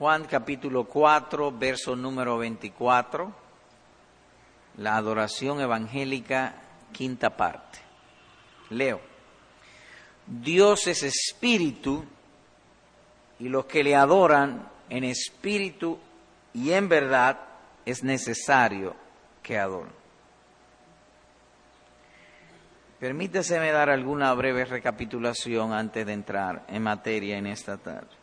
Juan capítulo 4, verso número 24, la adoración evangélica, quinta parte. Leo. Dios es espíritu y los que le adoran en espíritu y en verdad es necesario que adoren. Permítaseme dar alguna breve recapitulación antes de entrar en materia en esta tarde.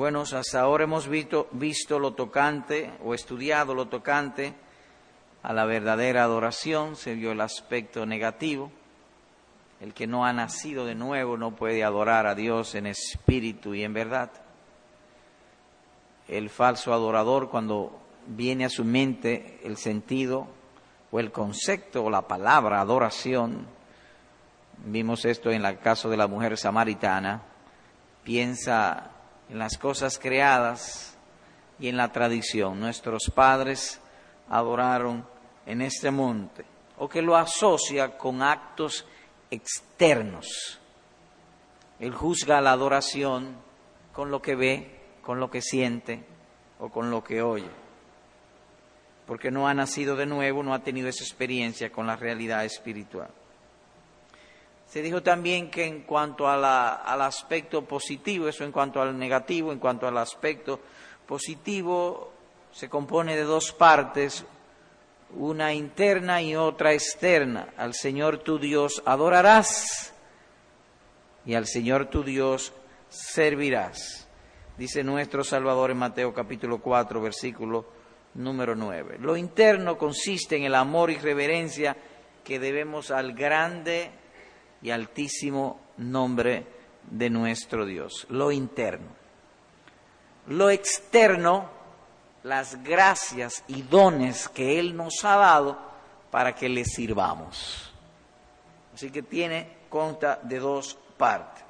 Bueno, hasta ahora hemos visto, visto lo tocante o estudiado lo tocante a la verdadera adoración, se vio el aspecto negativo. El que no ha nacido de nuevo no puede adorar a Dios en espíritu y en verdad. El falso adorador, cuando viene a su mente el sentido o el concepto o la palabra adoración, vimos esto en el caso de la mujer samaritana, piensa en las cosas creadas y en la tradición. Nuestros padres adoraron en este monte, o que lo asocia con actos externos. Él juzga la adoración con lo que ve, con lo que siente o con lo que oye porque no ha nacido de nuevo, no ha tenido esa experiencia con la realidad espiritual. Se dijo también que en cuanto al aspecto positivo, eso en cuanto al negativo, en cuanto al aspecto positivo, se compone de dos partes, una interna y otra externa. Al Señor tu Dios adorarás y al Señor tu Dios servirás. Dice nuestro Salvador en Mateo capítulo 4, versículo número 9. Lo interno consiste en el amor y reverencia que debemos al grande y altísimo nombre de nuestro Dios. Lo interno. Lo externo, las gracias y dones que Él nos ha dado para que le sirvamos. Así que tiene conta de dos partes.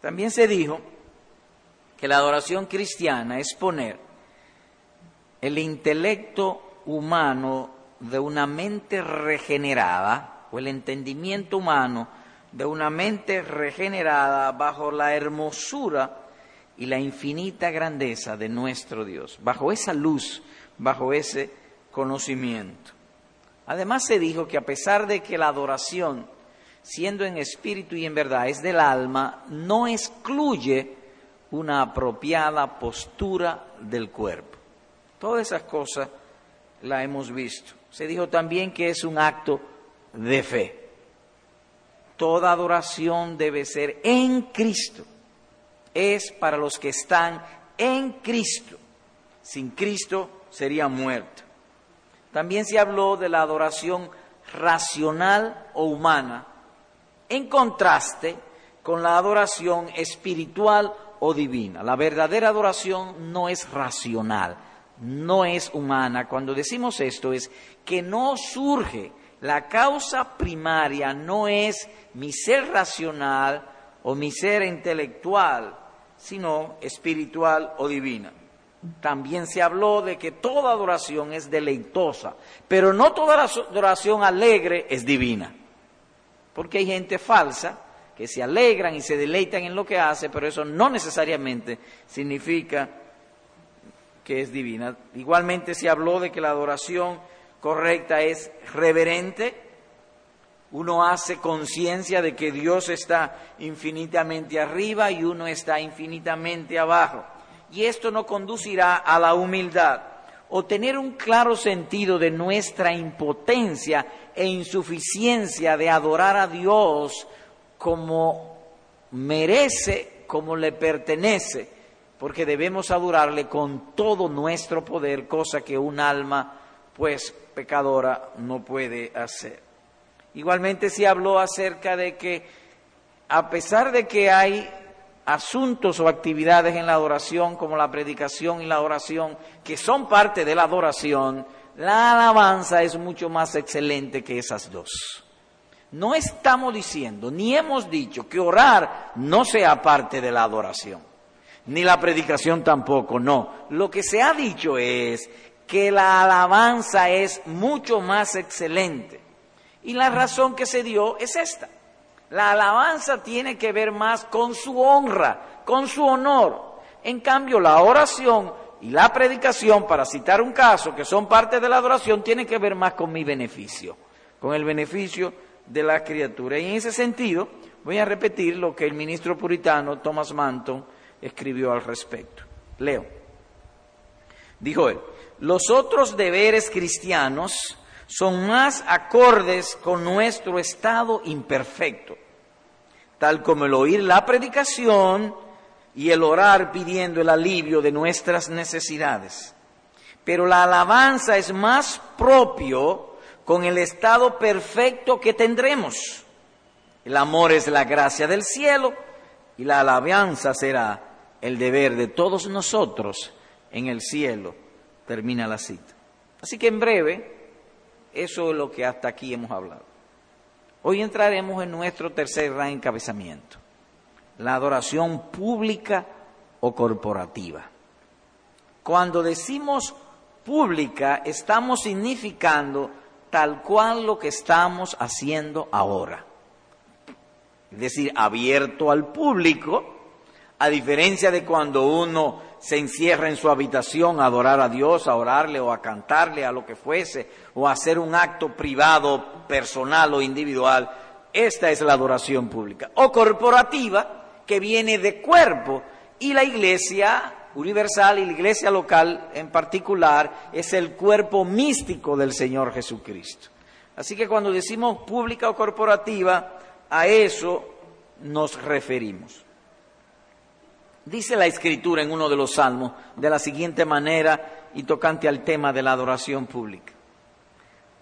También se dijo que la adoración cristiana es poner el intelecto humano de una mente regenerada, el entendimiento humano de una mente regenerada bajo la hermosura y la infinita grandeza de nuestro Dios, bajo esa luz, bajo ese conocimiento. Además se dijo que a pesar de que la adoración, siendo en espíritu y en verdad, es del alma, no excluye una apropiada postura del cuerpo. Todas esas cosas las hemos visto. Se dijo también que es un acto de fe. Toda adoración debe ser en Cristo. Es para los que están en Cristo. Sin Cristo sería muerto. También se habló de la adoración racional o humana, en contraste con la adoración espiritual o divina. La verdadera adoración no es racional, no es humana. Cuando decimos esto es que no surge, la causa primaria no es mi ser racional o mi ser intelectual, sino espiritual o divina. También se habló de que toda adoración es deleitosa, pero no toda adoración alegre es divina. Porque hay gente falsa que se alegran y se deleitan en lo que hace, pero eso no necesariamente significa que es divina. Igualmente se habló de que la adoración correcta es reverente. Uno hace conciencia de que Dios está infinitamente arriba y uno está infinitamente abajo. Y esto no conducirá a la humildad o tener un claro sentido de nuestra impotencia e insuficiencia de adorar a Dios como merece, como le pertenece porque debemos adorarle con todo nuestro poder, cosa que un alma, pues, pecadora no puede hacer. Igualmente se habló acerca de que, a pesar de que hay asuntos o actividades en la adoración, como la predicación y la oración, que son parte de la adoración, la alabanza es mucho más excelente que esas dos. No estamos diciendo, ni hemos dicho que orar no sea parte de la adoración ni la predicación tampoco, no. Lo que se ha dicho es que la alabanza es mucho más excelente. Y la razón que se dio es esta. La alabanza tiene que ver más con su honra, con su honor. En cambio, la oración y la predicación, para citar un caso, que son parte de la adoración, tienen que ver más con mi beneficio, con el beneficio de la criatura. Y en ese sentido, voy a repetir lo que el ministro puritano Thomas Manton escribió al respecto. Leo. Dijo él, los otros deberes cristianos son más acordes con nuestro estado imperfecto, tal como el oír la predicación y el orar pidiendo el alivio de nuestras necesidades. Pero la alabanza es más propio con el estado perfecto que tendremos. El amor es la gracia del cielo y la alabanza será el deber de todos nosotros en el cielo. Termina la cita. Así que en breve, eso es lo que hasta aquí hemos hablado. Hoy entraremos en nuestro tercer gran encabezamiento, la adoración pública o corporativa. Cuando decimos pública, estamos significando tal cual lo que estamos haciendo ahora. Es decir, abierto al público, a diferencia de cuando uno se encierra en su habitación a adorar a Dios, a orarle o a cantarle, a lo que fuese, o a hacer un acto privado, personal o individual. Esta es la adoración pública. O corporativa, que viene de cuerpo, y la iglesia universal y la iglesia local en particular es el cuerpo místico del Señor Jesucristo. Así que cuando decimos pública o corporativa, a eso nos referimos. Dice la escritura en uno de los salmos de la siguiente manera y tocante al tema de la adoración pública.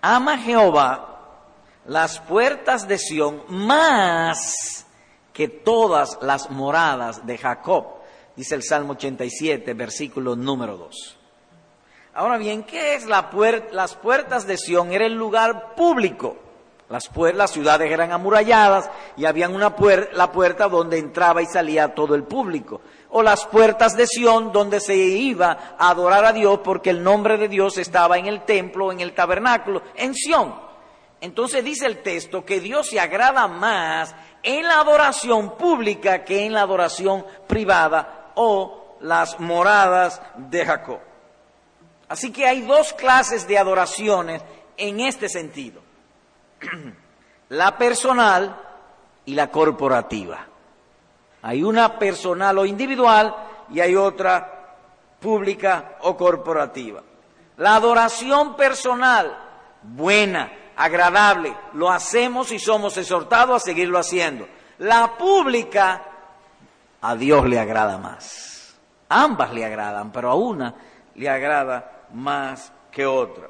Ama Jehová las puertas de Sión más que todas las moradas de Jacob dice el Salmo 87, versículo número 2. Ahora bien, ¿qué es la las puertas de Sión? Era el lugar público. Las, las ciudades eran amuralladas y había una la puerta donde entraba y salía todo el público. O las puertas de Sión donde se iba a adorar a Dios porque el nombre de Dios estaba en el templo, en el tabernáculo, en Sión. Entonces dice el texto que Dios se agrada más en la adoración pública que en la adoración privada o las moradas de Jacob. Así que hay dos clases de adoraciones en este sentido. La personal y la corporativa. Hay una personal o individual y hay otra pública o corporativa. La adoración personal, buena, agradable, lo hacemos y somos exhortados a seguirlo haciendo. La pública a Dios le agrada más. Ambas le agradan, pero a una le agrada más que otra.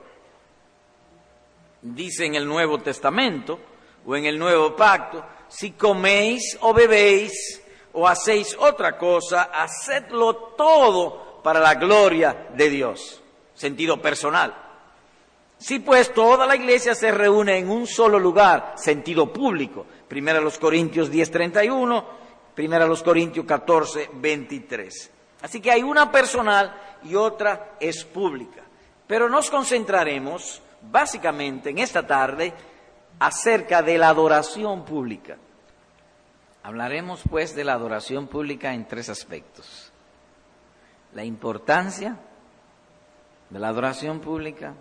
Dice en el Nuevo Testamento o en el Nuevo Pacto, si coméis o bebéis o hacéis otra cosa, hacedlo todo para la gloria de Dios. Sentido personal. Si pues toda la iglesia se reúne en un solo lugar, sentido público. Primero los Corintios 10:31 Primera los Corintios 14, 23. Así que hay una personal y otra es pública. Pero nos concentraremos básicamente en esta tarde acerca de la adoración pública. Hablaremos pues de la adoración pública en tres aspectos. La importancia de la adoración pública,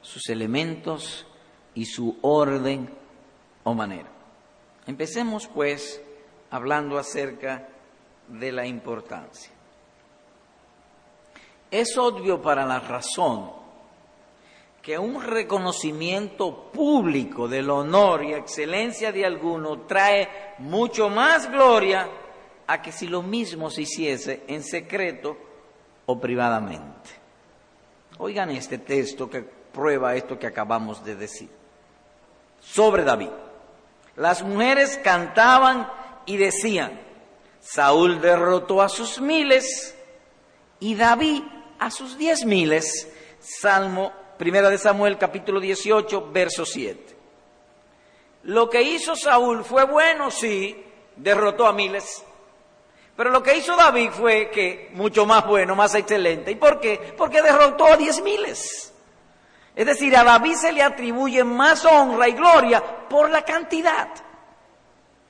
sus elementos y su orden o manera. Empecemos pues hablando acerca de la importancia. Es obvio para la razón que un reconocimiento público del honor y excelencia de alguno trae mucho más gloria a que si lo mismo se hiciese en secreto o privadamente. Oigan este texto que prueba esto que acabamos de decir. Sobre David. Las mujeres cantaban y decían, Saúl derrotó a sus miles y David a sus diez miles. Salmo, primera de Samuel, capítulo 18, verso 7. Lo que hizo Saúl fue bueno, sí, derrotó a miles. Pero lo que hizo David fue que mucho más bueno, más excelente. ¿Y por qué? Porque derrotó a diez miles. Es decir, a David se le atribuye más honra y gloria por la cantidad.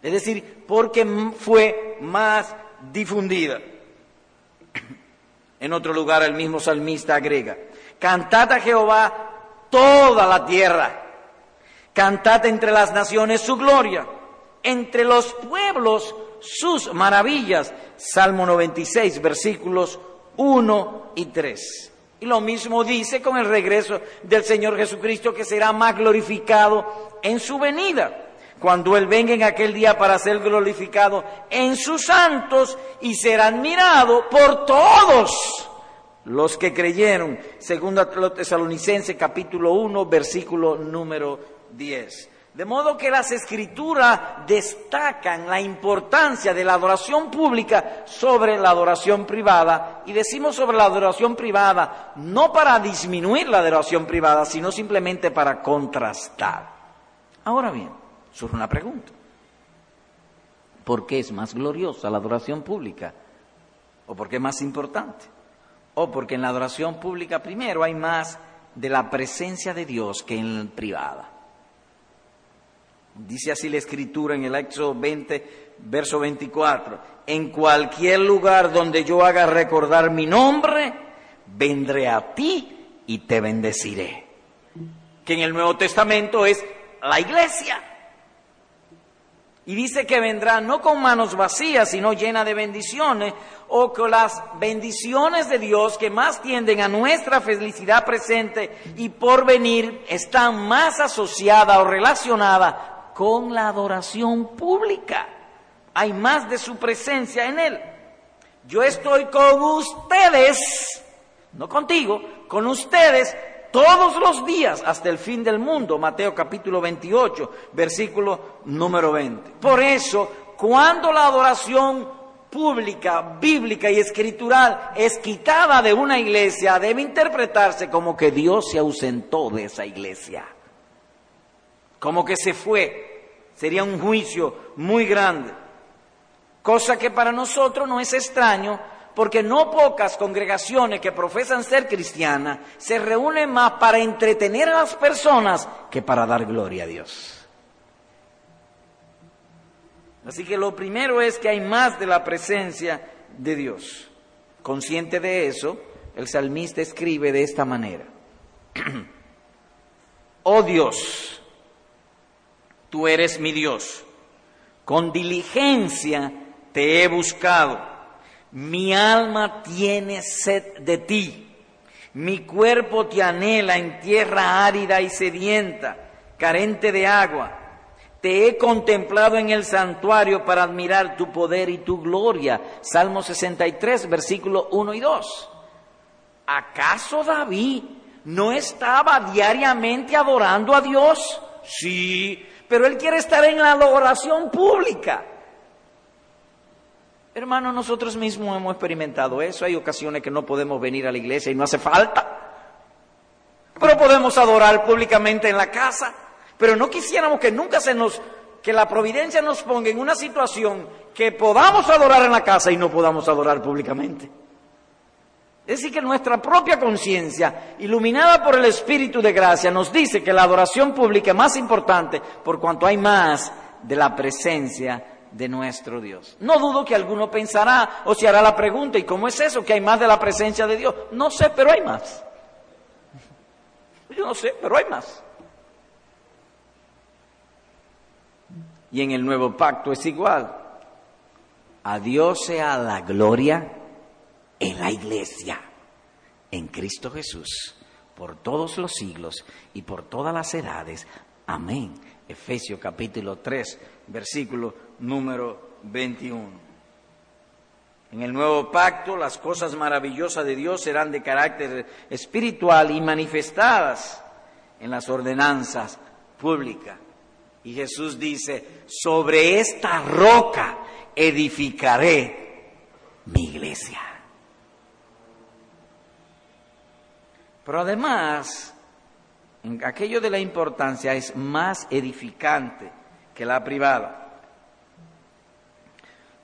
Es decir, porque fue más difundida. En otro lugar el mismo salmista agrega, cantad a Jehová toda la tierra, cantad entre las naciones su gloria, entre los pueblos sus maravillas. Salmo 96, versículos 1 y 3. Y lo mismo dice con el regreso del Señor Jesucristo que será más glorificado en su venida cuando Él venga en aquel día para ser glorificado en sus santos y ser admirado por todos los que creyeron. Segunda Tesalonicense capítulo 1 versículo número 10. De modo que las escrituras destacan la importancia de la adoración pública sobre la adoración privada. Y decimos sobre la adoración privada no para disminuir la adoración privada, sino simplemente para contrastar. Ahora bien, surge una pregunta. ¿Por qué es más gloriosa la adoración pública? ¿O por qué es más importante? ¿O porque en la adoración pública primero hay más de la presencia de Dios que en la privada? Dice así la escritura en el Éxodo 20, verso 24. En cualquier lugar donde yo haga recordar mi nombre, vendré a ti y te bendeciré. Que en el Nuevo Testamento es la iglesia. Y dice que vendrá no con manos vacías, sino llena de bendiciones, o con las bendiciones de Dios que más tienden a nuestra felicidad presente y por venir están más asociadas o relacionadas con la adoración pública. Hay más de su presencia en él. Yo estoy con ustedes, no contigo, con ustedes todos los días hasta el fin del mundo. Mateo capítulo 28, versículo número 20. Por eso, cuando la adoración pública, bíblica y escritural es quitada de una iglesia, debe interpretarse como que Dios se ausentó de esa iglesia. Como que se fue. Sería un juicio muy grande. Cosa que para nosotros no es extraño porque no pocas congregaciones que profesan ser cristianas se reúnen más para entretener a las personas que para dar gloria a Dios. Así que lo primero es que hay más de la presencia de Dios. Consciente de eso, el salmista escribe de esta manera. oh Dios, tú eres mi Dios, con diligencia te he buscado mi alma tiene sed de ti, mi cuerpo te anhela en tierra árida y sedienta, carente de agua. Te he contemplado en el santuario para admirar tu poder y tu gloria. Salmo 63, versículo 1 y 2. ¿Acaso David no estaba diariamente adorando a Dios? Sí, pero él quiere estar en la adoración pública. Hermano, nosotros mismos hemos experimentado eso. Hay ocasiones que no podemos venir a la iglesia y no hace falta. Pero podemos adorar públicamente en la casa. Pero no quisiéramos que nunca se nos, que la providencia nos ponga en una situación que podamos adorar en la casa y no podamos adorar públicamente. Es decir, que nuestra propia conciencia, iluminada por el Espíritu de gracia, nos dice que la adoración pública es más importante por cuanto hay más de la presencia de nuestro Dios. No dudo que alguno pensará o se hará la pregunta, ¿y cómo es eso? Que hay más de la presencia de Dios. No sé, pero hay más. Yo no sé, pero hay más. Y en el nuevo pacto es igual. A Dios sea la gloria en la iglesia, en Cristo Jesús, por todos los siglos y por todas las edades. Amén. Efesios capítulo 3, versículo número 21. En el nuevo pacto las cosas maravillosas de Dios serán de carácter espiritual y manifestadas en las ordenanzas públicas. Y Jesús dice, sobre esta roca edificaré mi iglesia. Pero además, aquello de la importancia es más edificante que la privada.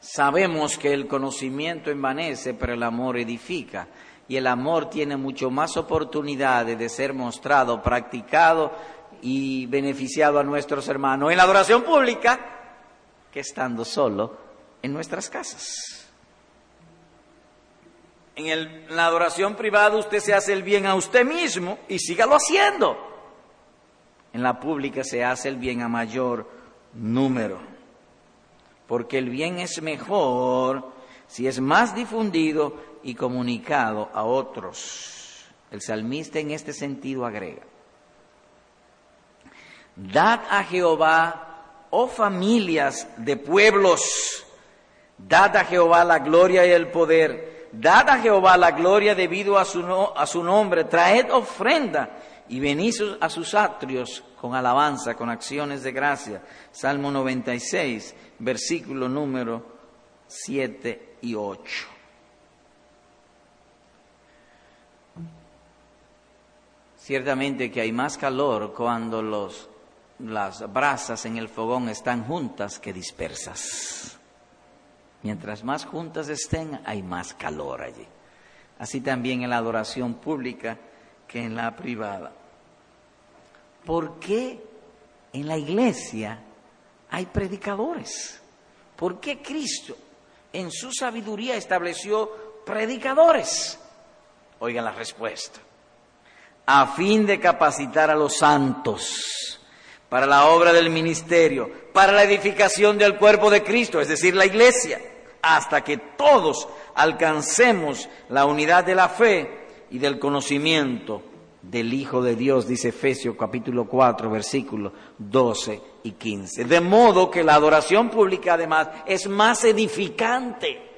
Sabemos que el conocimiento envanece, pero el amor edifica. Y el amor tiene mucho más oportunidades de ser mostrado, practicado y beneficiado a nuestros hermanos en la adoración pública que estando solo en nuestras casas. En, en la adoración privada usted se hace el bien a usted mismo y sígalo haciendo. En la pública se hace el bien a mayor número. Porque el bien es mejor si es más difundido y comunicado a otros. El salmista en este sentido agrega, Dad a Jehová, oh familias de pueblos, dad a Jehová la gloria y el poder, dad a Jehová la gloria debido a su, no- a su nombre, traed ofrenda y venid a sus atrios con alabanza, con acciones de gracia. Salmo 96, versículo número 7 y 8. Ciertamente que hay más calor cuando los, las brasas en el fogón están juntas que dispersas. Mientras más juntas estén, hay más calor allí. Así también en la adoración pública que en la privada. ¿Por qué en la iglesia hay predicadores? ¿Por qué Cristo en su sabiduría estableció predicadores? Oigan la respuesta a fin de capacitar a los santos para la obra del ministerio, para la edificación del cuerpo de Cristo, es decir, la iglesia, hasta que todos alcancemos la unidad de la fe y del conocimiento del Hijo de Dios, dice Efesios capítulo 4, versículos 12 y 15. De modo que la adoración pública además es más edificante.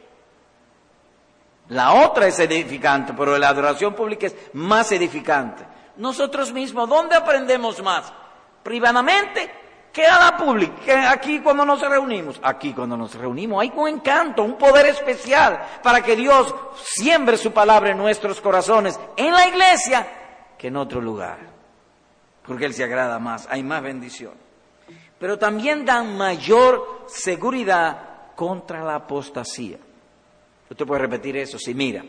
La otra es edificante, pero la adoración pública es más edificante. Nosotros mismos, ¿dónde aprendemos más? ¿Privadamente? ¿Qué a la pública? ¿Qué aquí cuando nos reunimos? Aquí cuando nos reunimos hay un encanto, un poder especial para que Dios siembre su palabra en nuestros corazones, en la iglesia, que en otro lugar. Porque Él se agrada más, hay más bendición. Pero también dan mayor seguridad contra la apostasía. Usted puede repetir eso, sí, mira,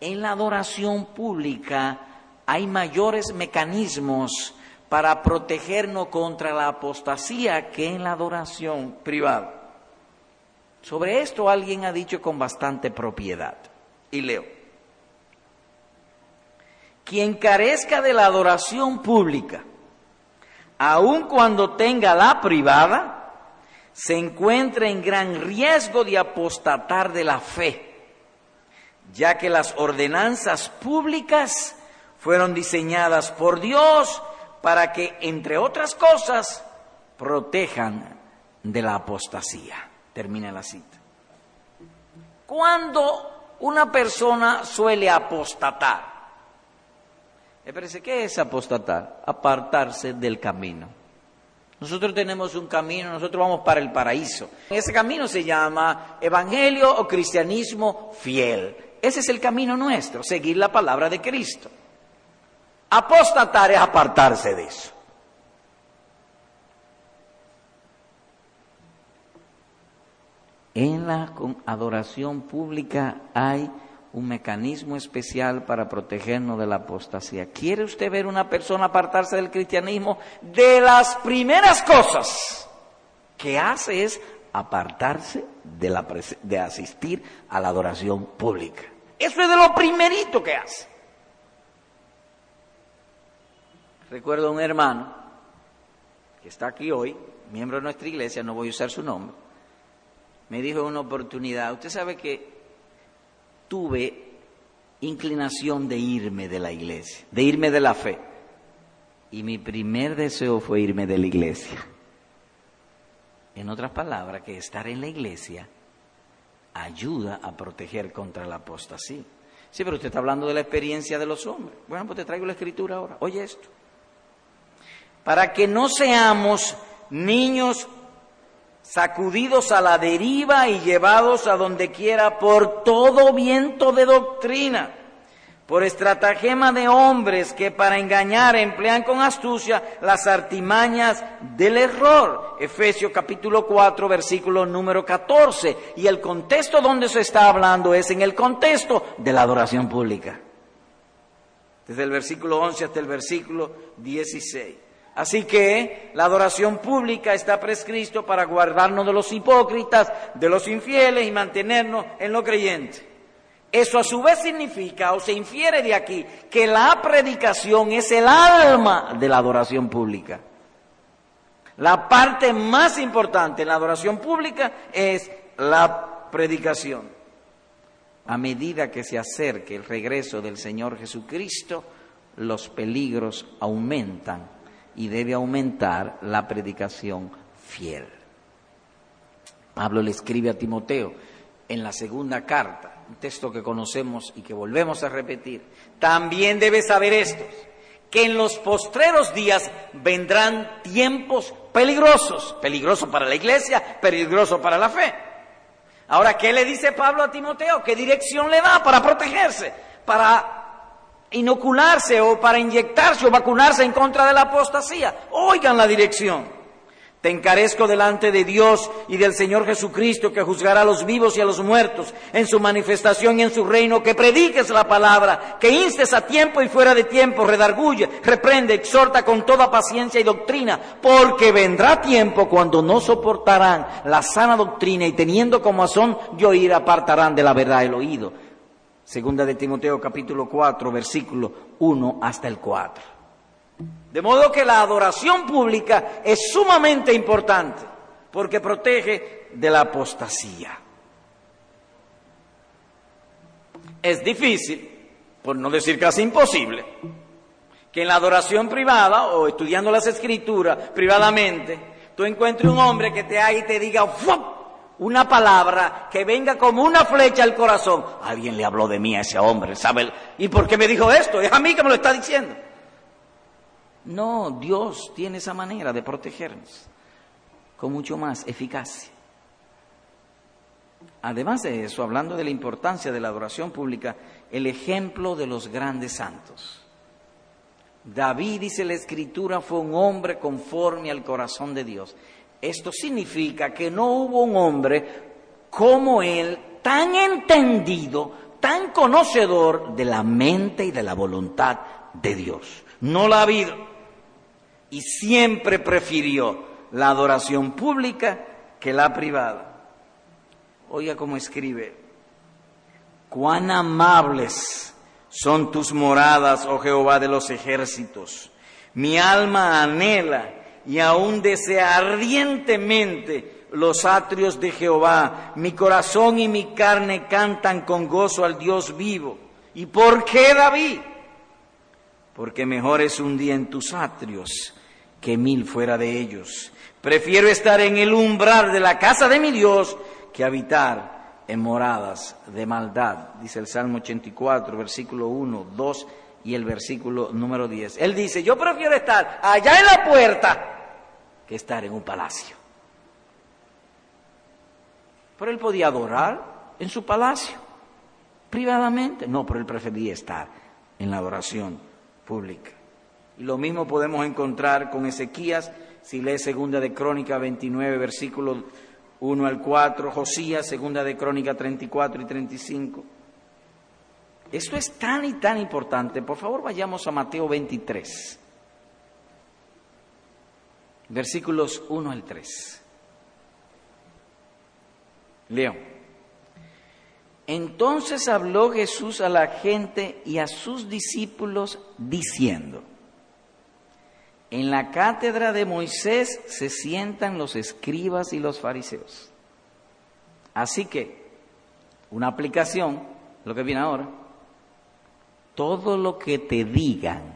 en la adoración pública hay mayores mecanismos para protegernos contra la apostasía que en la adoración privada. Sobre esto alguien ha dicho con bastante propiedad. Y leo. Quien carezca de la adoración pública, aun cuando tenga la privada, se encuentra en gran riesgo de apostatar de la fe, ya que las ordenanzas públicas fueron diseñadas por Dios para que, entre otras cosas, protejan de la apostasía. Termina la cita. Cuando una persona suele apostatar, parece que es apostatar, apartarse del camino. Nosotros tenemos un camino, nosotros vamos para el paraíso. Ese camino se llama evangelio o cristianismo fiel. Ese es el camino nuestro, seguir la palabra de Cristo. Apostatar es apartarse de eso. En la adoración pública hay un mecanismo especial para protegernos de la apostasía. ¿Quiere usted ver una persona apartarse del cristianismo? De las primeras cosas que hace es apartarse de, de asistir a la adoración pública. Eso es de lo primerito que hace. Recuerdo a un hermano que está aquí hoy, miembro de nuestra iglesia, no voy a usar su nombre, me dijo en una oportunidad, usted sabe que tuve inclinación de irme de la iglesia, de irme de la fe. Y mi primer deseo fue irme de la iglesia. En otras palabras, que estar en la iglesia ayuda a proteger contra la apostasía. Sí, pero usted está hablando de la experiencia de los hombres. Bueno, pues te traigo la escritura ahora. Oye esto. Para que no seamos niños sacudidos a la deriva y llevados a donde quiera por todo viento de doctrina, por estratagema de hombres que para engañar emplean con astucia las artimañas del error. Efesios capítulo 4, versículo número 14. Y el contexto donde se está hablando es en el contexto de la adoración pública. Desde el versículo 11 hasta el versículo 16. Así que la adoración pública está prescrito para guardarnos de los hipócritas, de los infieles y mantenernos en lo creyente. Eso a su vez significa o se infiere de aquí que la predicación es el alma de la adoración pública. La parte más importante en la adoración pública es la predicación. A medida que se acerque el regreso del Señor Jesucristo, los peligros aumentan y debe aumentar la predicación fiel. Pablo le escribe a Timoteo en la segunda carta, un texto que conocemos y que volvemos a repetir. También debes saber esto, que en los postreros días vendrán tiempos peligrosos, peligrosos para la iglesia, peligrosos para la fe. Ahora, ¿qué le dice Pablo a Timoteo? ¿Qué dirección le da para protegerse? Para inocularse o para inyectarse o vacunarse en contra de la apostasía. Oigan la dirección. Te encarezco delante de Dios y del Señor Jesucristo que juzgará a los vivos y a los muertos en su manifestación y en su reino, que prediques la palabra, que instes a tiempo y fuera de tiempo, redarguye, reprende, exhorta con toda paciencia y doctrina, porque vendrá tiempo cuando no soportarán la sana doctrina y teniendo como son de oír apartarán de la verdad el oído. Segunda de Timoteo capítulo 4, versículo 1 hasta el 4. De modo que la adoración pública es sumamente importante porque protege de la apostasía. Es difícil, por no decir casi imposible, que en la adoración privada o estudiando las escrituras privadamente, tú encuentres un hombre que te haga y te diga una palabra que venga como una flecha al corazón. Alguien le habló de mí a ese hombre, ¿sabe? ¿Y por qué me dijo esto? Es a mí que me lo está diciendo. No, Dios tiene esa manera de protegernos con mucho más eficacia. Además de eso, hablando de la importancia de la adoración pública, el ejemplo de los grandes santos. David, dice la Escritura, fue un hombre conforme al corazón de Dios. Esto significa que no hubo un hombre como él tan entendido, tan conocedor de la mente y de la voluntad de Dios. No la ha habido y siempre prefirió la adoración pública que la privada. Oiga cómo escribe, cuán amables son tus moradas, oh Jehová de los ejércitos. Mi alma anhela y aún desea ardientemente los atrios de Jehová. Mi corazón y mi carne cantan con gozo al Dios vivo. ¿Y por qué David? Porque mejor es un día en tus atrios que mil fuera de ellos. Prefiero estar en el umbral de la casa de mi Dios que habitar en moradas de maldad, dice el Salmo 84, versículo 1, 2 y el versículo número 10. Él dice, yo prefiero estar allá en la puerta que estar en un palacio. Pero él podía adorar en su palacio, privadamente. No, pero él prefería estar en la adoración pública. Y lo mismo podemos encontrar con Ezequías, si lee segunda de Crónica 29, versículos 1 al 4, Josías, segunda de Crónica 34 y 35. Esto es tan y tan importante. Por favor, vayamos a Mateo 23, versículos 1 al 3. Leo. Entonces habló Jesús a la gente y a sus discípulos diciendo, en la cátedra de Moisés se sientan los escribas y los fariseos. Así que, una aplicación, lo que viene ahora, todo lo que te digan,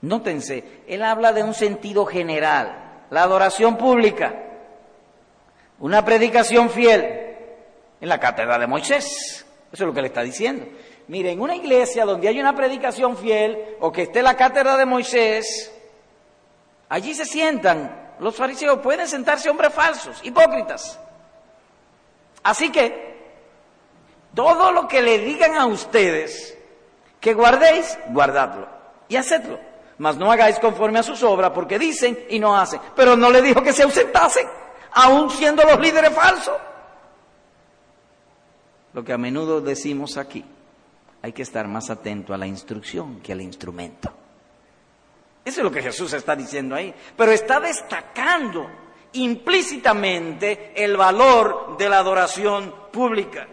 nótense, él habla de un sentido general, la adoración pública, una predicación fiel en la cátedra de Moisés. Eso es lo que le está diciendo. Mire, en una iglesia donde hay una predicación fiel o que esté la cátedra de Moisés, Allí se sientan los fariseos, pueden sentarse hombres falsos, hipócritas. Así que todo lo que le digan a ustedes que guardéis, guardadlo y hacedlo. Mas no hagáis conforme a sus obras, porque dicen y no hacen. Pero no le dijo que se ausentasen, aún siendo los líderes falsos. Lo que a menudo decimos aquí, hay que estar más atento a la instrucción que al instrumento. Eso es lo que Jesús está diciendo ahí. Pero está destacando implícitamente el valor de la adoración pública.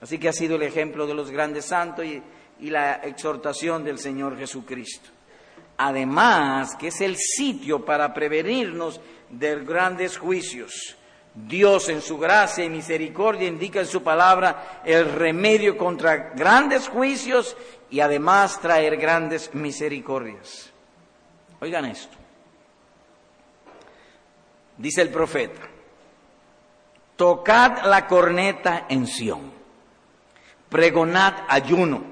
Así que ha sido el ejemplo de los grandes santos y, y la exhortación del Señor Jesucristo. Además, que es el sitio para prevenirnos de grandes juicios. Dios en su gracia y misericordia indica en su palabra el remedio contra grandes juicios y además traer grandes misericordias. Oigan esto. Dice el profeta, tocad la corneta en Sión, pregonad ayuno,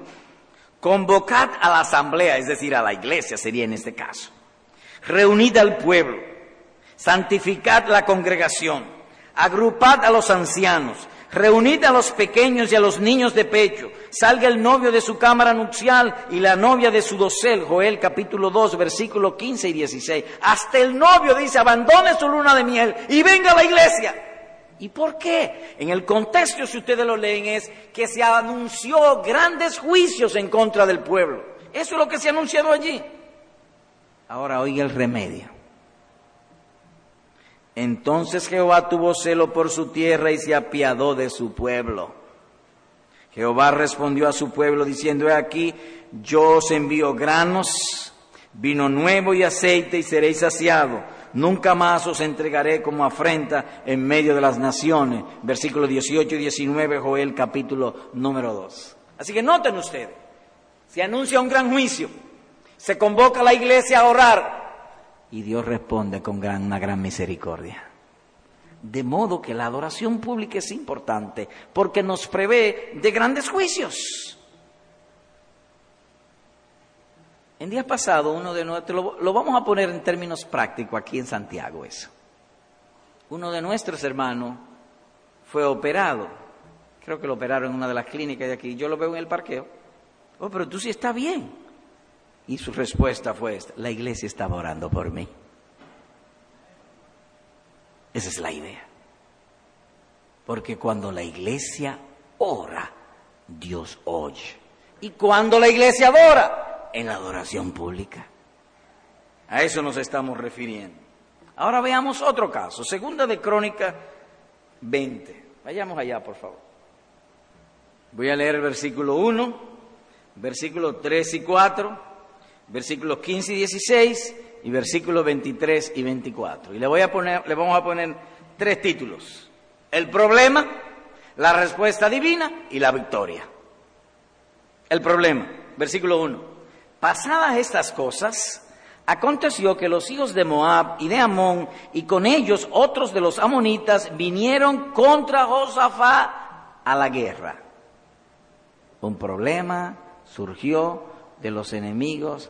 convocad a la asamblea, es decir, a la iglesia sería en este caso, reunid al pueblo, santificad la congregación, agrupad a los ancianos, reunid a los pequeños y a los niños de pecho, salga el novio de su cámara nupcial y la novia de su dosel, Joel capítulo 2, versículo 15 y 16. Hasta el novio dice, abandone su luna de miel y venga a la iglesia. ¿Y por qué? En el contexto, si ustedes lo leen, es que se anunció grandes juicios en contra del pueblo. Eso es lo que se ha anunciado allí. Ahora oiga el remedio. Entonces Jehová tuvo celo por su tierra y se apiadó de su pueblo. Jehová respondió a su pueblo diciendo, he aquí, yo os envío granos, vino nuevo y aceite y seréis saciados. Nunca más os entregaré como afrenta en medio de las naciones. Versículos 18 y 19, Joel capítulo número 2. Así que noten ustedes, se anuncia un gran juicio, se convoca a la iglesia a orar y Dios responde con una gran misericordia. De modo que la adoración pública es importante porque nos prevé de grandes juicios. En días pasados, uno de nuestros, lo, vamos a poner en términos prácticos aquí en Santiago eso. Uno de nuestros hermanos fue operado. Creo que lo operaron en una de las clínicas de aquí. Yo lo veo en el parqueo. Oh, pero tú sí estás bien. Y su respuesta fue esta, la iglesia estaba orando por mí. Esa es la idea. Porque cuando la iglesia ora, Dios oye. Y cuando la iglesia adora, en la adoración pública. A eso nos estamos refiriendo. Ahora veamos otro caso, segunda de Crónica 20. Vayamos allá, por favor. Voy a leer el versículo 1, versículos 3 y 4, versículos 15 y 16 y versículos 23 y 24. Y le, voy a poner, le vamos a poner tres títulos. El problema, la respuesta divina y la victoria. El problema, versículo 1. Pasadas estas cosas, aconteció que los hijos de Moab y de Amón y con ellos otros de los amonitas vinieron contra Josafá a la guerra. Un problema surgió de los enemigos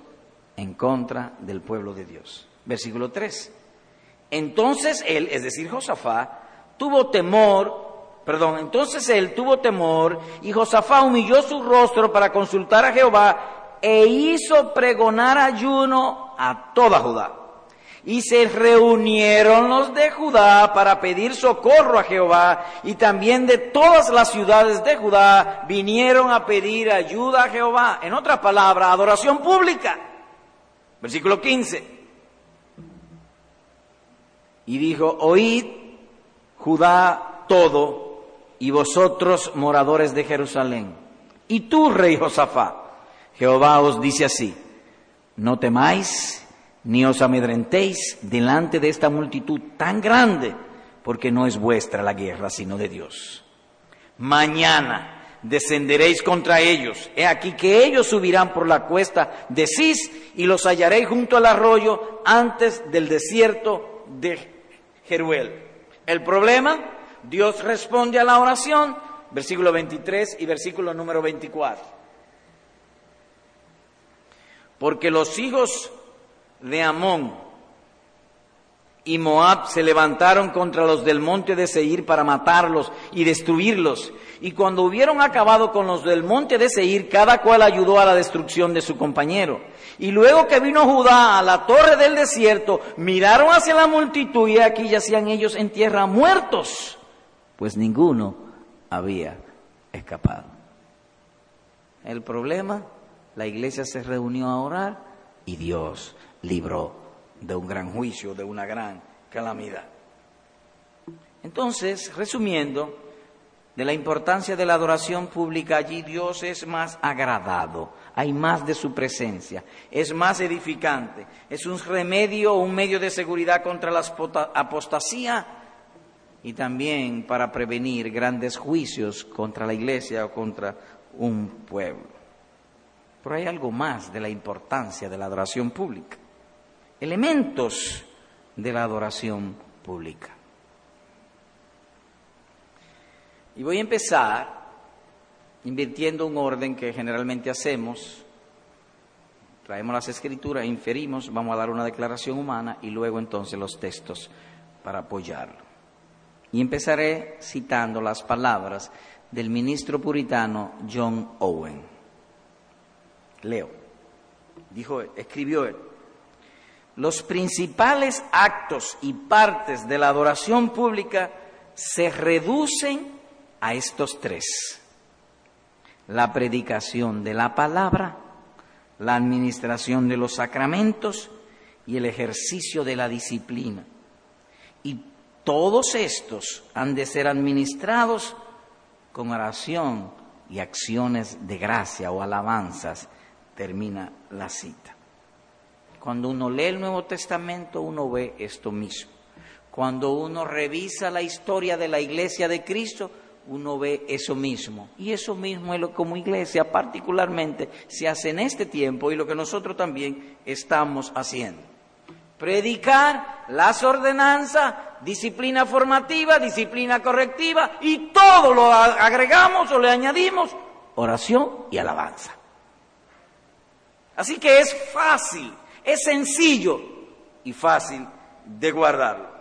en contra del pueblo de Dios. Versículo 3. Entonces él, es decir, Josafá, tuvo temor, perdón, entonces él tuvo temor y Josafá humilló su rostro para consultar a Jehová e hizo pregonar ayuno a toda Judá. Y se reunieron los de Judá para pedir socorro a Jehová y también de todas las ciudades de Judá vinieron a pedir ayuda a Jehová. En otras palabras, adoración pública. Versículo 15. Y dijo, oíd Judá todo y vosotros moradores de Jerusalén. Y tú, rey Josafá, Jehová os dice así, no temáis ni os amedrentéis delante de esta multitud tan grande, porque no es vuestra la guerra, sino de Dios. Mañana descenderéis contra ellos. He aquí que ellos subirán por la cuesta de Cis y los hallaréis junto al arroyo antes del desierto de Jeruel. El problema, Dios responde a la oración, versículo 23 y versículo número 24. Porque los hijos de Amón y Moab se levantaron contra los del monte de Seir para matarlos y destruirlos. Y cuando hubieron acabado con los del monte de Seir, cada cual ayudó a la destrucción de su compañero. Y luego que vino Judá a la torre del desierto, miraron hacia la multitud y aquí yacían ellos en tierra muertos, pues ninguno había escapado. El problema, la iglesia se reunió a orar y Dios libró de un gran juicio, de una gran calamidad. Entonces, resumiendo, de la importancia de la adoración pública, allí Dios es más agradado, hay más de su presencia, es más edificante, es un remedio un medio de seguridad contra la apostasía y también para prevenir grandes juicios contra la iglesia o contra un pueblo. Pero hay algo más de la importancia de la adoración pública, elementos de la adoración pública. Y voy a empezar invirtiendo un orden que generalmente hacemos. Traemos las escrituras, inferimos, vamos a dar una declaración humana y luego entonces los textos para apoyarlo. Y empezaré citando las palabras del ministro puritano John Owen. Leo. Dijo, escribió él. Los principales actos y partes de la adoración pública se reducen a estos tres. La predicación de la palabra, la administración de los sacramentos y el ejercicio de la disciplina. Y todos estos han de ser administrados con oración y acciones de gracia o alabanzas, termina la cita. Cuando uno lee el Nuevo Testamento, uno ve esto mismo. Cuando uno revisa la historia de la iglesia de Cristo, uno ve eso mismo. Y eso mismo es lo que como iglesia particularmente se hace en este tiempo y lo que nosotros también estamos haciendo. Predicar las ordenanzas, disciplina formativa, disciplina correctiva y todo lo agregamos o le añadimos oración y alabanza. Así que es fácil, es sencillo y fácil de guardarlo.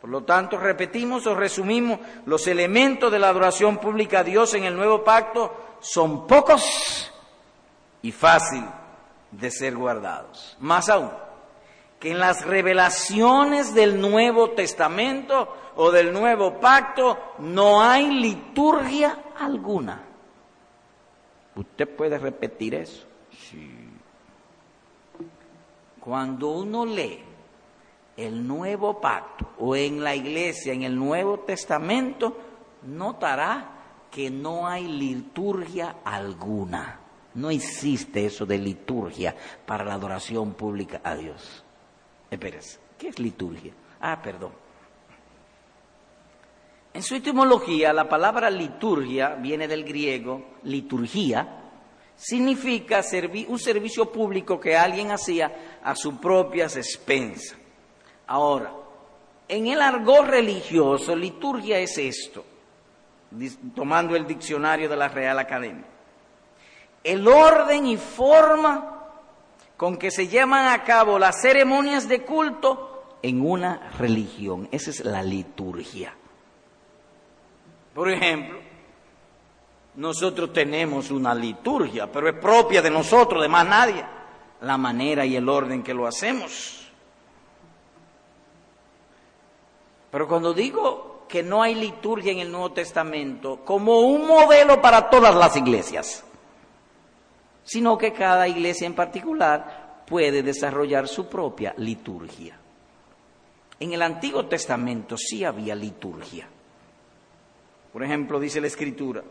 Por lo tanto, repetimos o resumimos, los elementos de la adoración pública a Dios en el nuevo pacto son pocos y fácil de ser guardados. Más aún, que en las revelaciones del Nuevo Testamento o del Nuevo Pacto no hay liturgia alguna. ¿Usted puede repetir eso? Cuando uno lee el nuevo pacto o en la iglesia, en el Nuevo Testamento, notará que no hay liturgia alguna. No existe eso de liturgia para la adoración pública a Dios. Espérese, ¿qué es liturgia? Ah, perdón. En su etimología, la palabra liturgia viene del griego liturgia, significa un servicio público que alguien hacía a sus propias expensas. Ahora, en el argot religioso, liturgia es esto, tomando el diccionario de la Real Academia. El orden y forma con que se llevan a cabo las ceremonias de culto en una religión. Esa es la liturgia. Por ejemplo, nosotros tenemos una liturgia, pero es propia de nosotros, de más nadie, la manera y el orden que lo hacemos. Pero cuando digo que no hay liturgia en el Nuevo Testamento como un modelo para todas las iglesias, sino que cada iglesia en particular puede desarrollar su propia liturgia. En el Antiguo Testamento sí había liturgia. Por ejemplo, dice la Escritura,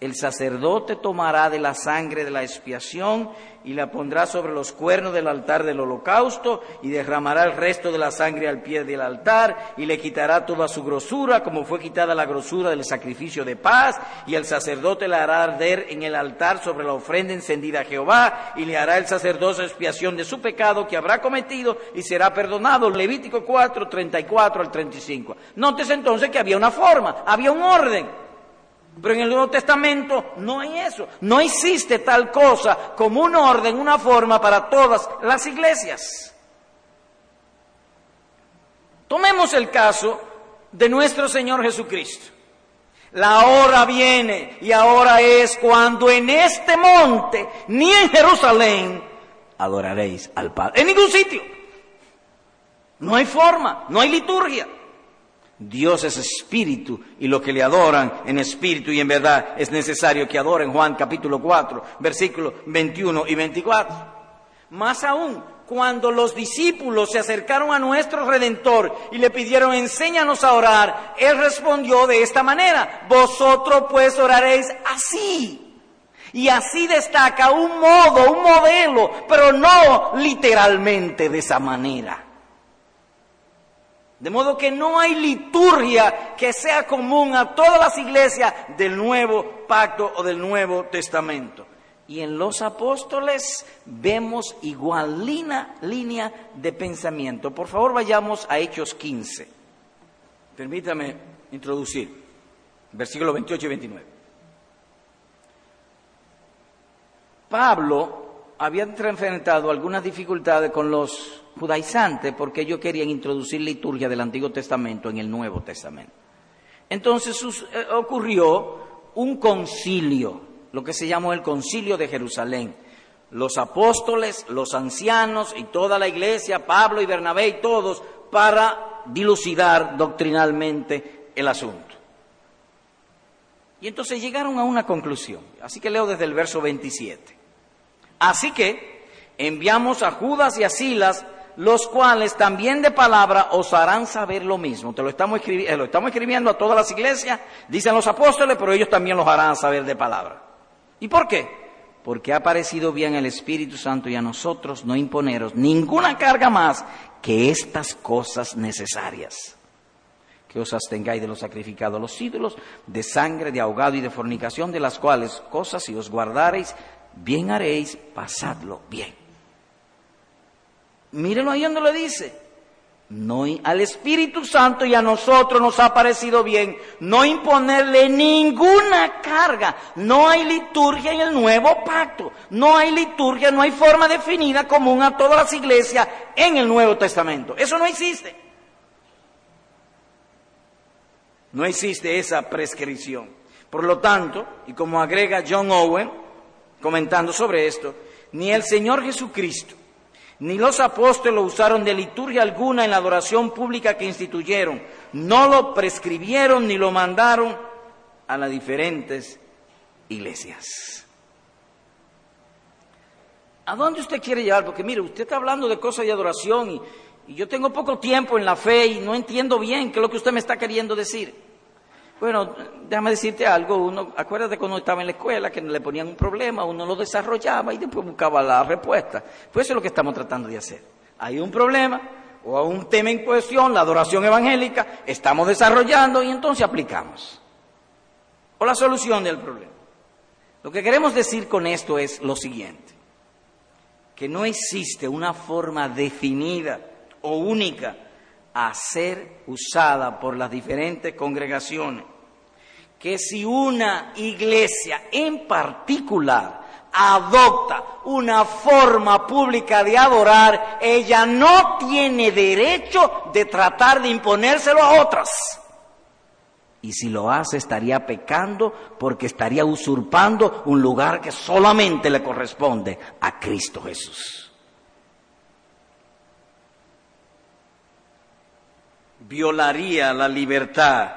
el sacerdote tomará de la sangre de la expiación y la pondrá sobre los cuernos del altar del holocausto y derramará el resto de la sangre al pie del altar y le quitará toda su grosura como fue quitada la grosura del sacrificio de paz y el sacerdote la hará arder en el altar sobre la ofrenda encendida a Jehová y le hará el sacerdote expiación de su pecado que habrá cometido y será perdonado. Levítico 4, 34 al 35. Notes entonces que había una forma, había un orden. Pero en el Nuevo Testamento no hay eso. No existe tal cosa como un orden, una forma para todas las iglesias. Tomemos el caso de nuestro Señor Jesucristo. La hora viene y ahora es cuando en este monte, ni en Jerusalén, adoraréis al Padre. En ningún sitio. No hay forma, no hay liturgia. Dios es espíritu y los que le adoran en espíritu y en verdad es necesario que adoren Juan capítulo 4, versículos 21 y 24. Más aún, cuando los discípulos se acercaron a nuestro Redentor y le pidieron, enséñanos a orar, Él respondió de esta manera, vosotros pues oraréis así. Y así destaca un modo, un modelo, pero no literalmente de esa manera. De modo que no hay liturgia que sea común a todas las iglesias del nuevo pacto o del Nuevo Testamento. Y en los apóstoles vemos igual línea, de pensamiento. Por favor, vayamos a Hechos 15. Permítame introducir versículos 28 y 29. Pablo había enfrentado algunas dificultades con los judaizantes porque ellos querían introducir liturgia del Antiguo Testamento en el Nuevo Testamento. Entonces eh, ocurrió un concilio lo que se llamó el concilio de Jerusalén. Los apóstoles, los ancianos y toda la iglesia, Pablo y Bernabé y todos, para dilucidar doctrinalmente el asunto. Y entonces llegaron a una conclusión. Así que leo desde el verso 27. Así que enviamos a Judas y a Silas, los cuales también de palabra os harán saber lo mismo. Te lo estamos, eh, lo estamos escribiendo a todas las iglesias, dicen los apóstoles, pero ellos también los harán saber de palabra. ¿Y por qué? Porque ha parecido bien el Espíritu Santo y a nosotros no imponeros ninguna carga más que estas cosas necesarias. Que os abstengáis de los sacrificados a los ídolos, de sangre, de ahogado y de fornicación, de las cuales cosas si os guardareis, bien haréis, pasadlo bien. Mírenlo ahí donde lo dice. No, al Espíritu Santo y a nosotros nos ha parecido bien no imponerle ninguna carga. No hay liturgia en el nuevo pacto. No hay liturgia, no hay forma definida común a todas las iglesias en el Nuevo Testamento. Eso no existe. No existe esa prescripción. Por lo tanto, y como agrega John Owen, comentando sobre esto, ni el Señor Jesucristo ni los apóstoles usaron de liturgia alguna en la adoración pública que instituyeron. No lo prescribieron ni lo mandaron a las diferentes iglesias. ¿A dónde usted quiere llevar? Porque mire, usted está hablando de cosas de adoración y, y yo tengo poco tiempo en la fe y no entiendo bien qué es lo que usted me está queriendo decir. Bueno, déjame decirte algo, uno, acuérdate cuando estaba en la escuela que le ponían un problema, uno lo desarrollaba y después buscaba la respuesta. Pues eso es lo que estamos tratando de hacer. Hay un problema o un tema en cuestión, la adoración evangélica, estamos desarrollando y entonces aplicamos. O la solución del problema. Lo que queremos decir con esto es lo siguiente, que no existe una forma definida o única a ser usada por las diferentes congregaciones. Que si una iglesia en particular adopta una forma pública de adorar, ella no tiene derecho de tratar de imponérselo a otras. Y si lo hace estaría pecando porque estaría usurpando un lugar que solamente le corresponde a Cristo Jesús. Violaría la libertad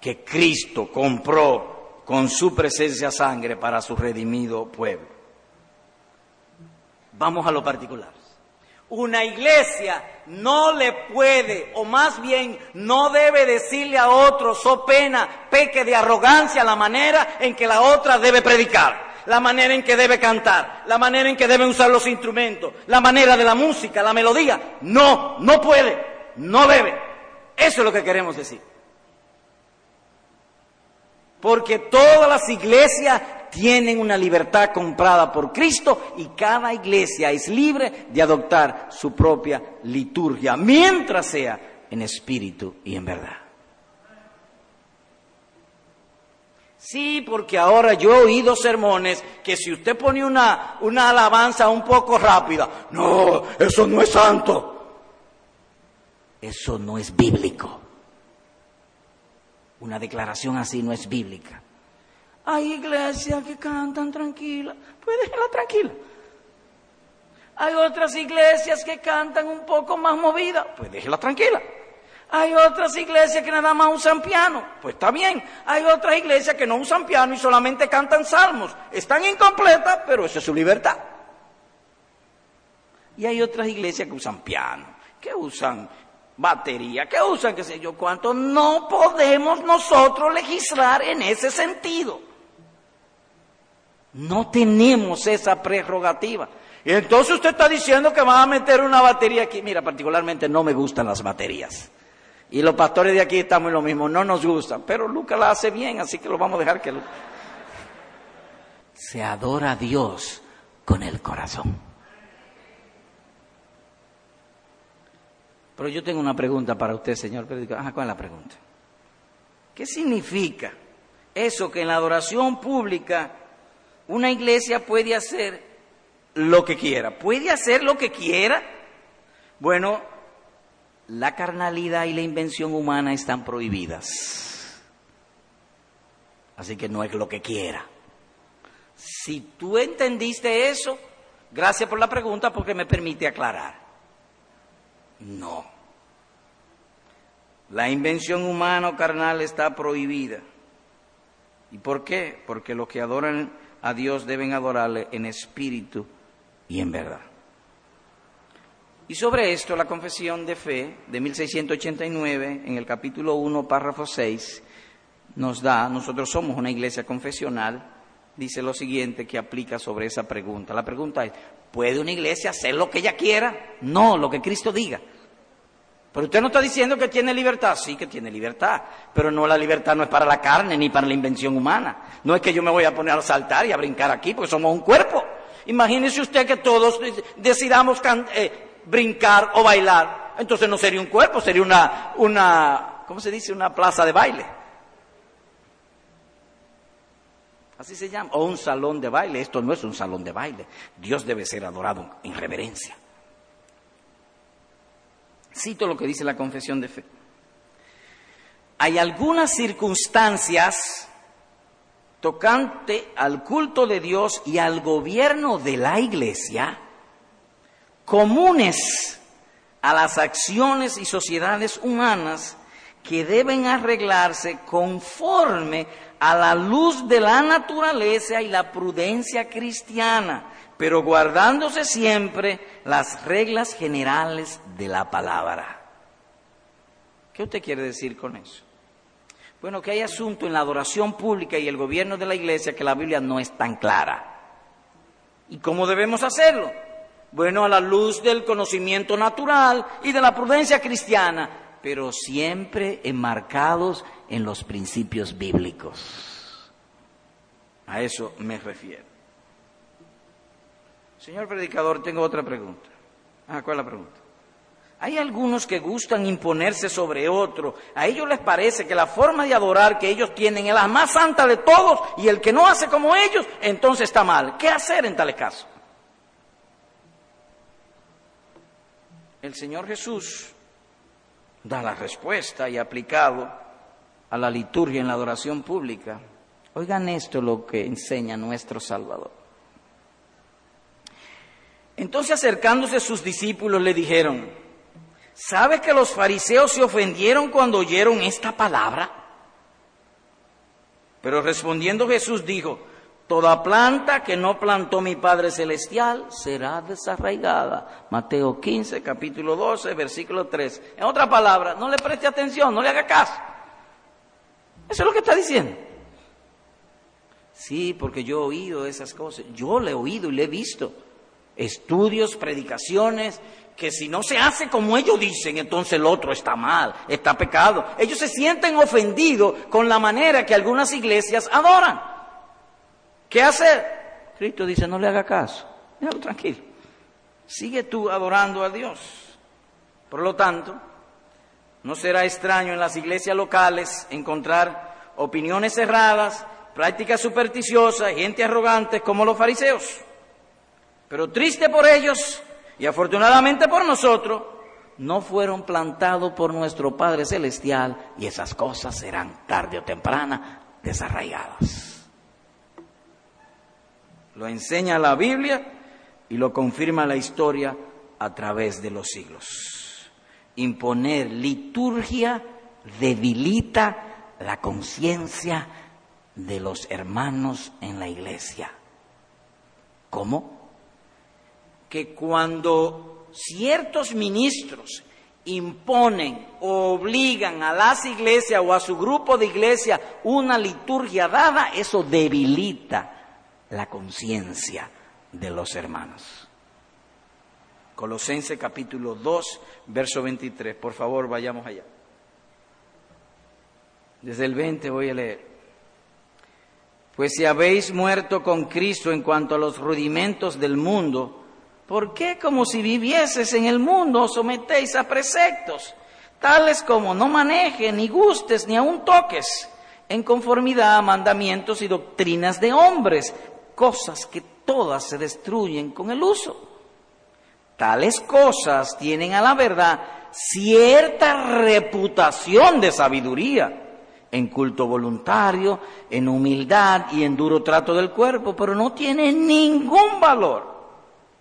que Cristo compró con su presencia sangre para su redimido pueblo. Vamos a lo particular. Una iglesia no le puede, o más bien no debe decirle a otro, so pena, peque de arrogancia, la manera en que la otra debe predicar, la manera en que debe cantar, la manera en que debe usar los instrumentos, la manera de la música, la melodía. No, no puede, no debe. Eso es lo que queremos decir. Porque todas las iglesias tienen una libertad comprada por Cristo y cada iglesia es libre de adoptar su propia liturgia, mientras sea en espíritu y en verdad. Sí, porque ahora yo he oído sermones que si usted pone una, una alabanza un poco rápida, no, eso no es santo. Eso no es bíblico. Una declaración así no es bíblica. Hay iglesias que cantan tranquila, pues déjela tranquila. Hay otras iglesias que cantan un poco más movida, pues déjela tranquila. Hay otras iglesias que nada más usan piano, pues está bien. Hay otras iglesias que no usan piano y solamente cantan salmos. Están incompletas, pero esa es su libertad. Y hay otras iglesias que usan piano, que usan batería, que usan qué sé yo cuánto. No podemos nosotros legislar en ese sentido. No tenemos esa prerrogativa. Entonces usted está diciendo que va a meter una batería aquí. Mira, particularmente no me gustan las baterías. Y los pastores de aquí estamos en lo mismo, no nos gustan. Pero Lucas la hace bien, así que lo vamos a dejar que... Se adora a Dios con el corazón. Pero yo tengo una pregunta para usted, señor predicador. Ah, ¿cuál es la pregunta? ¿Qué significa eso que en la adoración pública una iglesia puede hacer lo que quiera? ¿Puede hacer lo que quiera? Bueno, la carnalidad y la invención humana están prohibidas. Así que no es lo que quiera. Si tú entendiste eso, gracias por la pregunta porque me permite aclarar. No. La invención humana o carnal está prohibida. ¿Y por qué? Porque los que adoran a Dios deben adorarle en espíritu y en verdad. Y sobre esto la confesión de fe de 1689, en el capítulo 1, párrafo 6, nos da, nosotros somos una iglesia confesional, dice lo siguiente que aplica sobre esa pregunta. La pregunta es, ¿puede una iglesia hacer lo que ella quiera? No, lo que Cristo diga. Pero usted no está diciendo que tiene libertad, sí que tiene libertad, pero no la libertad no es para la carne ni para la invención humana. No es que yo me voy a poner a saltar y a brincar aquí porque somos un cuerpo. Imagínese usted que todos decidamos eh, brincar o bailar. Entonces no sería un cuerpo, sería una, una, ¿cómo se dice? Una plaza de baile. Así se llama. O un salón de baile. Esto no es un salón de baile. Dios debe ser adorado en reverencia. Cito lo que dice la confesión de fe. Hay algunas circunstancias tocante al culto de Dios y al gobierno de la iglesia comunes a las acciones y sociedades humanas que deben arreglarse conforme a la luz de la naturaleza y la prudencia cristiana, pero guardándose siempre las reglas generales de la palabra. ¿Qué usted quiere decir con eso? Bueno, que hay asunto en la adoración pública y el gobierno de la iglesia que la Biblia no es tan clara. ¿Y cómo debemos hacerlo? Bueno, a la luz del conocimiento natural y de la prudencia cristiana, pero siempre enmarcados en los principios bíblicos. A eso me refiero. Señor predicador, tengo otra pregunta. Ah, ¿cuál es la pregunta? Hay algunos que gustan imponerse sobre otro. A ellos les parece que la forma de adorar que ellos tienen es la más santa de todos y el que no hace como ellos, entonces está mal. ¿Qué hacer en tal caso? el Señor Jesús da la respuesta y aplicado a la liturgia en la adoración pública. Oigan esto lo que enseña nuestro Salvador. Entonces acercándose sus discípulos le dijeron, ¿sabe que los fariseos se ofendieron cuando oyeron esta palabra? Pero respondiendo Jesús dijo, Toda planta que no plantó mi Padre Celestial será desarraigada. Mateo 15, capítulo 12, versículo 3. En otra palabra, no le preste atención, no le haga caso. Eso es lo que está diciendo. Sí, porque yo he oído esas cosas. Yo le he oído y le he visto. Estudios, predicaciones, que si no se hace como ellos dicen, entonces el otro está mal, está pecado. Ellos se sienten ofendidos con la manera que algunas iglesias adoran. ¿Qué hacer? Cristo dice, no le haga caso. Déjalo tranquilo. Sigue tú adorando a Dios. Por lo tanto, no será extraño en las iglesias locales encontrar opiniones cerradas, prácticas supersticiosas, gente arrogante como los fariseos. Pero triste por ellos y afortunadamente por nosotros, no fueron plantados por nuestro Padre Celestial y esas cosas serán tarde o temprana desarraigadas. Lo enseña la Biblia y lo confirma la historia a través de los siglos. Imponer liturgia debilita la conciencia de los hermanos en la iglesia. ¿Cómo? que cuando ciertos ministros imponen o obligan a las iglesias o a su grupo de iglesia una liturgia dada, eso debilita la conciencia de los hermanos. Colosense capítulo 2, verso 23. Por favor, vayamos allá. Desde el 20 voy a leer. Pues si habéis muerto con Cristo en cuanto a los rudimentos del mundo, ¿por qué como si vivieses en el mundo os sometéis a preceptos, tales como no manejes, ni gustes, ni aun toques, en conformidad a mandamientos y doctrinas de hombres, cosas que todas se destruyen con el uso? Tales cosas tienen a la verdad cierta reputación de sabiduría en culto voluntario, en humildad y en duro trato del cuerpo, pero no tiene ningún valor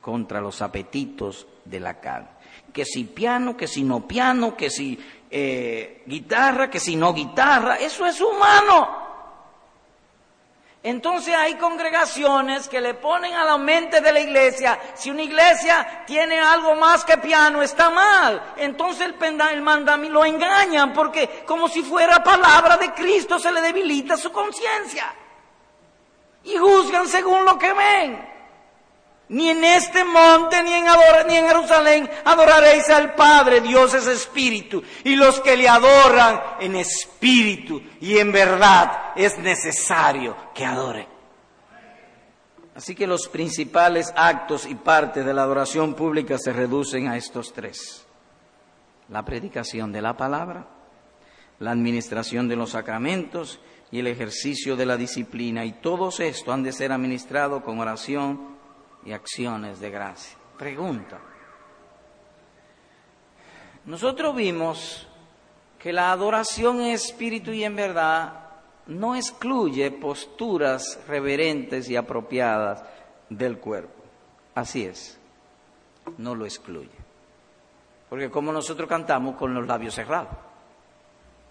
contra los apetitos de la carne. Que si piano, que si no piano, que si eh, guitarra, que si no guitarra, eso es humano. Entonces hay congregaciones que le ponen a la mente de la iglesia, si una iglesia tiene algo más que piano, está mal. Entonces el, el mandamiento lo engañan porque como si fuera palabra de Cristo se le debilita su conciencia. Y juzgan según lo que ven. Ni en este monte ni en, ni en Jerusalén adoraréis al Padre. Dios es espíritu. Y los que le adoran en espíritu y en verdad es necesario que adore. Así que los principales actos y partes de la adoración pública se reducen a estos tres. La predicación de la palabra, la administración de los sacramentos y el ejercicio de la disciplina. Y todos esto han de ser administrados con oración y acciones de gracia. Pregunta. Nosotros vimos que la adoración en espíritu y en verdad no excluye posturas reverentes y apropiadas del cuerpo. Así es, no lo excluye. Porque como nosotros cantamos con los labios cerrados.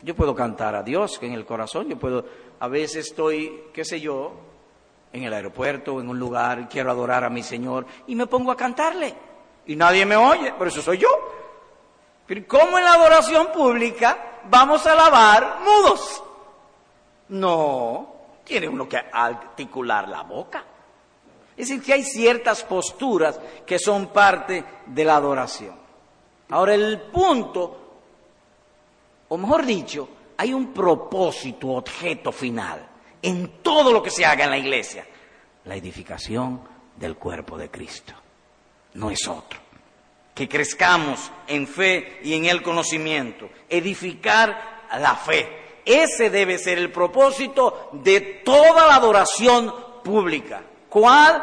Yo puedo cantar a Dios que en el corazón, yo puedo, a veces estoy, qué sé yo, en el aeropuerto, en un lugar, quiero adorar a mi Señor y me pongo a cantarle. Y nadie me oye, pero eso soy yo. Pero ¿cómo en la adoración pública vamos a alabar mudos? No, tiene uno que articular la boca. Es decir, que hay ciertas posturas que son parte de la adoración. Ahora, el punto, o mejor dicho, hay un propósito, objeto final en todo lo que se haga en la iglesia. La edificación del cuerpo de Cristo. No es otro. Que crezcamos en fe y en el conocimiento. Edificar la fe. Ese debe ser el propósito de toda la adoración pública. ¿Cuál?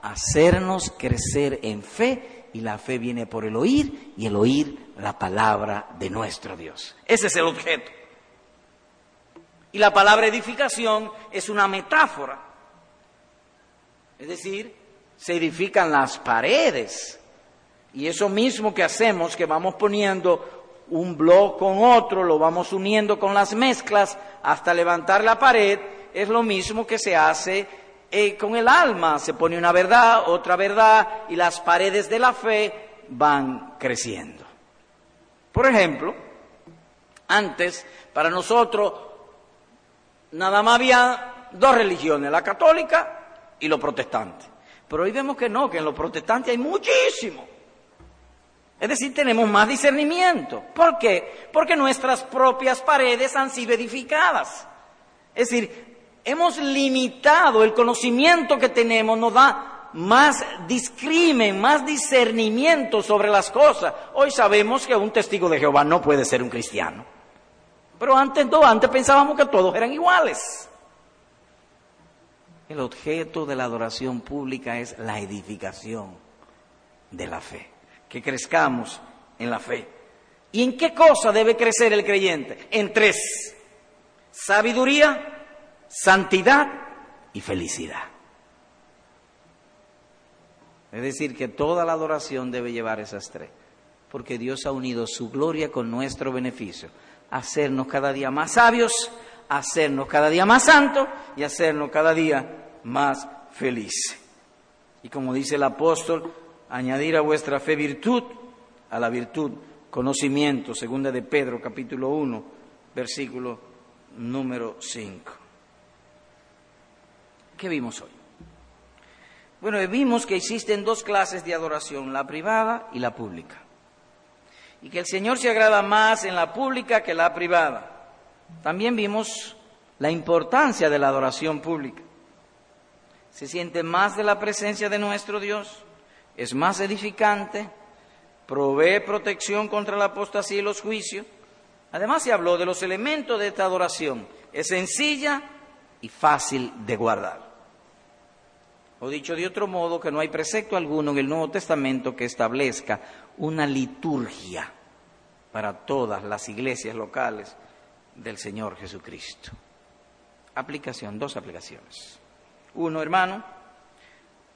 Hacernos crecer en fe y la fe viene por el oír y el oír la palabra de nuestro Dios. Ese es el objeto. Y la palabra edificación es una metáfora. Es decir, se edifican las paredes. Y eso mismo que hacemos, que vamos poniendo un bloque con otro, lo vamos uniendo con las mezclas hasta levantar la pared, es lo mismo que se hace eh, con el alma. Se pone una verdad, otra verdad, y las paredes de la fe van creciendo. Por ejemplo, antes, para nosotros, nada más había dos religiones, la católica y los protestantes. Pero hoy vemos que no, que en los protestantes hay muchísimo. Es decir, tenemos más discernimiento. ¿Por qué? Porque nuestras propias paredes han sido edificadas. Es decir, hemos limitado el conocimiento que tenemos, nos da más discrimen, más discernimiento sobre las cosas. Hoy sabemos que un testigo de Jehová no puede ser un cristiano. Pero antes no, antes pensábamos que todos eran iguales. El objeto de la adoración pública es la edificación de la fe, que crezcamos en la fe. ¿Y en qué cosa debe crecer el creyente? En tres, sabiduría, santidad y felicidad. Es decir, que toda la adoración debe llevar esas tres, porque Dios ha unido su gloria con nuestro beneficio hacernos cada día más sabios, hacernos cada día más santos y hacernos cada día más felices. Y como dice el apóstol, añadir a vuestra fe virtud, a la virtud conocimiento, segunda de Pedro capítulo 1, versículo número 5. ¿Qué vimos hoy? Bueno, vimos que existen dos clases de adoración, la privada y la pública. Y que el Señor se agrada más en la pública que la privada. También vimos la importancia de la adoración pública. Se siente más de la presencia de nuestro Dios, es más edificante, provee protección contra la apostasía y los juicios. Además se habló de los elementos de esta adoración. Es sencilla y fácil de guardar. O dicho de otro modo, que no hay precepto alguno en el Nuevo Testamento que establezca una liturgia para todas las iglesias locales del Señor Jesucristo. Aplicación, dos aplicaciones. Uno, hermano,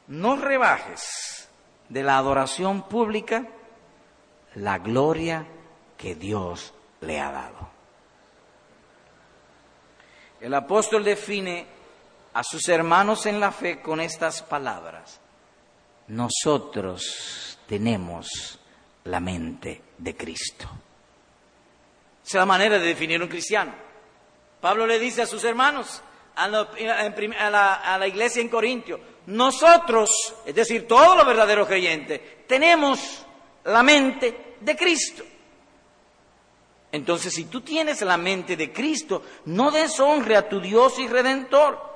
no rebajes de la adoración pública la gloria que Dios le ha dado. El apóstol define a sus hermanos en la fe con estas palabras. Nosotros tenemos la mente de Cristo. Esa es la manera de definir un cristiano. Pablo le dice a sus hermanos, a la, iglesia en Corintio, nosotros, es decir, todos los verdaderos creyentes, tenemos la mente de Cristo. Entonces, si tú tienes la mente de Cristo, no deshonre a tu Dios y Redentor.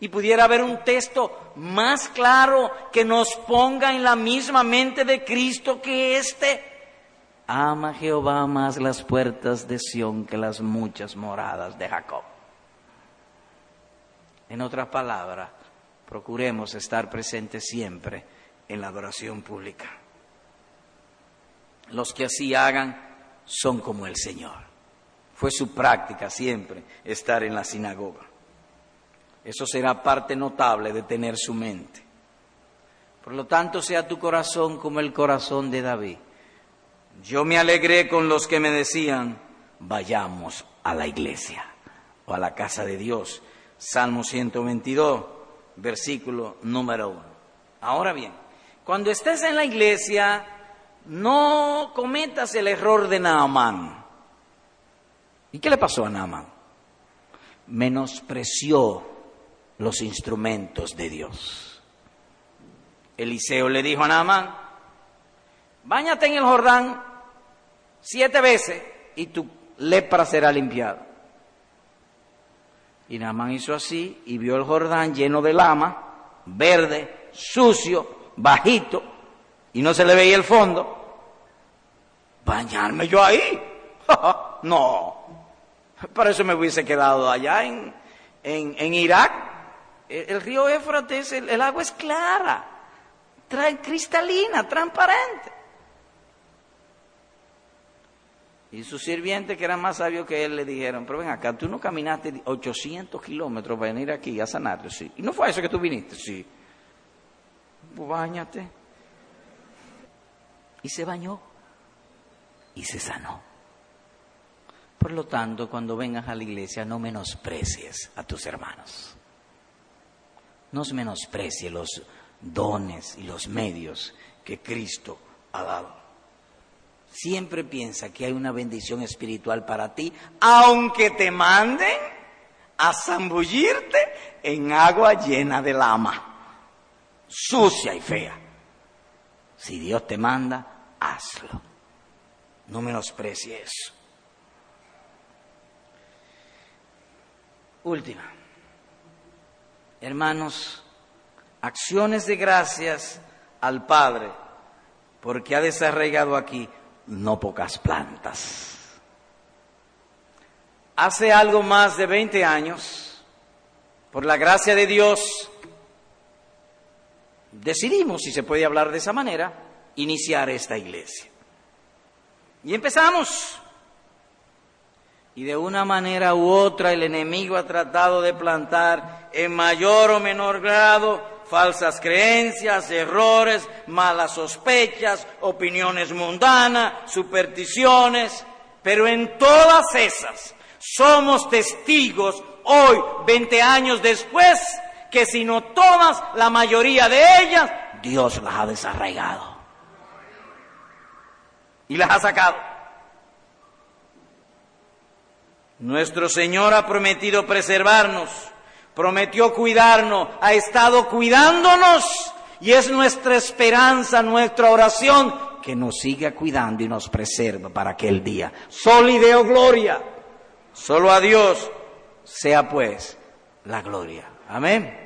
Y pudiera haber un texto más claro que nos ponga en la misma mente de Cristo que este. Ama Jehová más las puertas de Sión que las muchas moradas de Jacob. En otras palabras, procuremos estar presentes siempre en la adoración pública. Los que así hagan son como el Señor. Fue su práctica siempre estar en la sinagoga. Eso será parte notable de tener su mente. Por lo tanto, sea tu corazón como el corazón de David. Yo me alegré con los que me decían, vayamos a la iglesia o a la casa de Dios. Salmo 122, versículo número 1. Ahora bien, cuando estés en la iglesia, no cometas el error de Naamán. ¿Y qué le pasó a Naamán? Menospreció los instrumentos de Dios. Eliseo le dijo a Naamán, báñate en el Jordán siete veces y tu lepra será limpiada. Y Naamán hizo así y vio el Jordán lleno de lama, verde, sucio, bajito, y no se le veía el fondo. ¿Bañarme yo ahí? no. Para eso me hubiese quedado allá en, en Irak el río Éfrates, el, agua es clara, cristalina, transparente. Y su sirviente, que era más sabio que él, le dijeron, pero ven acá, tú no caminaste 800 kilómetros para venir aquí a sanarte, sí. Y no fue eso que tú viniste, sí. Pues báñate. Y se bañó y se sanó. Por lo tanto, cuando vengas a la iglesia, no menosprecies a tus hermanos. No se menosprecie los dones y los medios que Cristo ha dado. Siempre piensa que hay una bendición espiritual para ti, aunque te manden a zambullirte en agua llena de lama, sucia y fea. Si Dios te manda, hazlo. No menosprecie eso. Última hermanos, acciones de gracias al Padre, porque ha desarraigado aquí no pocas plantas. Hace algo más de 20 años, por la gracia de Dios, decidimos, si se puede hablar de esa manera, iniciar esta iglesia. Y empezamos y de una manera u otra el enemigo ha tratado de plantar en mayor o menor grado falsas creencias, errores, malas sospechas, opiniones mundanas, supersticiones, pero en todas esas somos testigos hoy, 20 años después, que si no todas, la mayoría de ellas Dios las ha desarraigado. Y las ha sacado. Nuestro Señor ha prometido preservarnos, prometió cuidarnos, ha estado cuidándonos y es nuestra esperanza, nuestra oración, que nos siga cuidando y nos preserva para aquel día. Sol y Deo gloria. Solo a Dios sea pues la gloria. Amén.